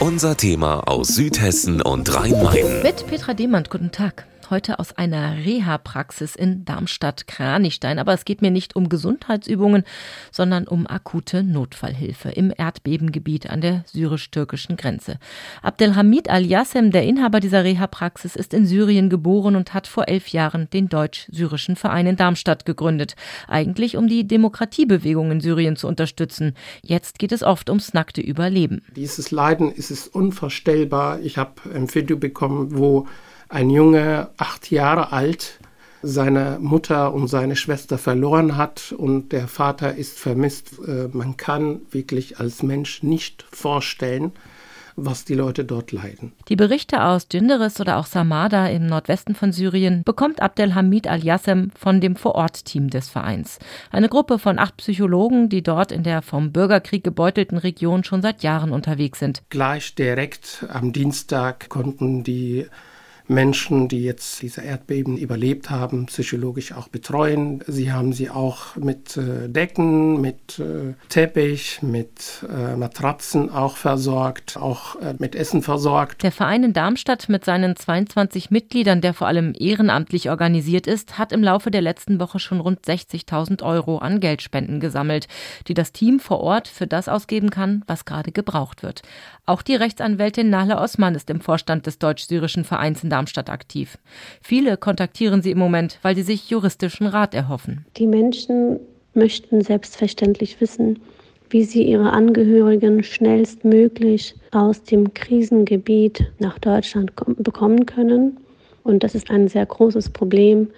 Unser Thema aus Südhessen und Rhein-Main. Mit Petra Demand, guten Tag heute aus einer Reha-Praxis in Darmstadt-Kranichstein. Aber es geht mir nicht um Gesundheitsübungen, sondern um akute Notfallhilfe im Erdbebengebiet an der syrisch-türkischen Grenze. Abdelhamid Al-Yassem, der Inhaber dieser Reha-Praxis, ist in Syrien geboren und hat vor elf Jahren den deutsch-syrischen Verein in Darmstadt gegründet. Eigentlich um die Demokratiebewegung in Syrien zu unterstützen. Jetzt geht es oft ums nackte Überleben. Dieses Leiden ist es unvorstellbar. Ich habe ein Video bekommen, wo ein Junge, acht Jahre alt, seine Mutter und seine Schwester verloren hat und der Vater ist vermisst. Äh, man kann wirklich als Mensch nicht vorstellen, was die Leute dort leiden. Die Berichte aus Djinderis oder auch Samada im Nordwesten von Syrien bekommt Abdelhamid Al-Yassem von dem Vorortteam des Vereins. Eine Gruppe von acht Psychologen, die dort in der vom Bürgerkrieg gebeutelten Region schon seit Jahren unterwegs sind. Gleich direkt am Dienstag konnten die Menschen, die jetzt diese Erdbeben überlebt haben, psychologisch auch betreuen. Sie haben sie auch mit äh, Decken, mit äh, Teppich, mit äh, Matratzen auch versorgt, auch mit Essen versorgt. Der Verein in Darmstadt mit seinen 22 Mitgliedern, der vor allem ehrenamtlich organisiert ist, hat im Laufe der letzten Woche schon rund 60.000 Euro an Geldspenden gesammelt, die das Team vor Ort für das ausgeben kann, was gerade gebraucht wird. Auch die Rechtsanwältin Nahla Osman ist im Vorstand des deutsch-syrischen Vereins in Darmstadt aktiv. Viele kontaktieren sie im Moment, weil sie sich juristischen Rat erhoffen. Die Menschen möchten selbstverständlich wissen, wie sie ihre Angehörigen schnellstmöglich aus dem Krisengebiet nach Deutschland bekommen können. Und das ist ein sehr großes Problem,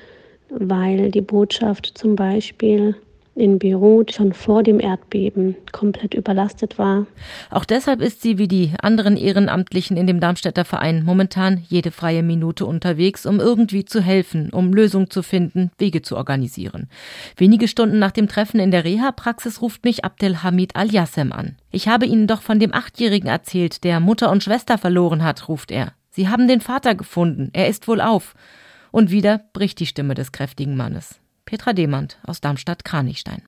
weil die Botschaft zum Beispiel in Beirut schon vor dem Erdbeben komplett überlastet war. Auch deshalb ist sie wie die anderen Ehrenamtlichen in dem Darmstädter Verein momentan jede freie Minute unterwegs, um irgendwie zu helfen, um Lösungen zu finden, Wege zu organisieren. Wenige Stunden nach dem Treffen in der Reha-Praxis ruft mich Abdelhamid Al-Yassem an. Ich habe Ihnen doch von dem Achtjährigen erzählt, der Mutter und Schwester verloren hat, ruft er. Sie haben den Vater gefunden, er ist wohl auf. Und wieder bricht die Stimme des kräftigen Mannes. Petra Demand aus Darmstadt-Kranichstein.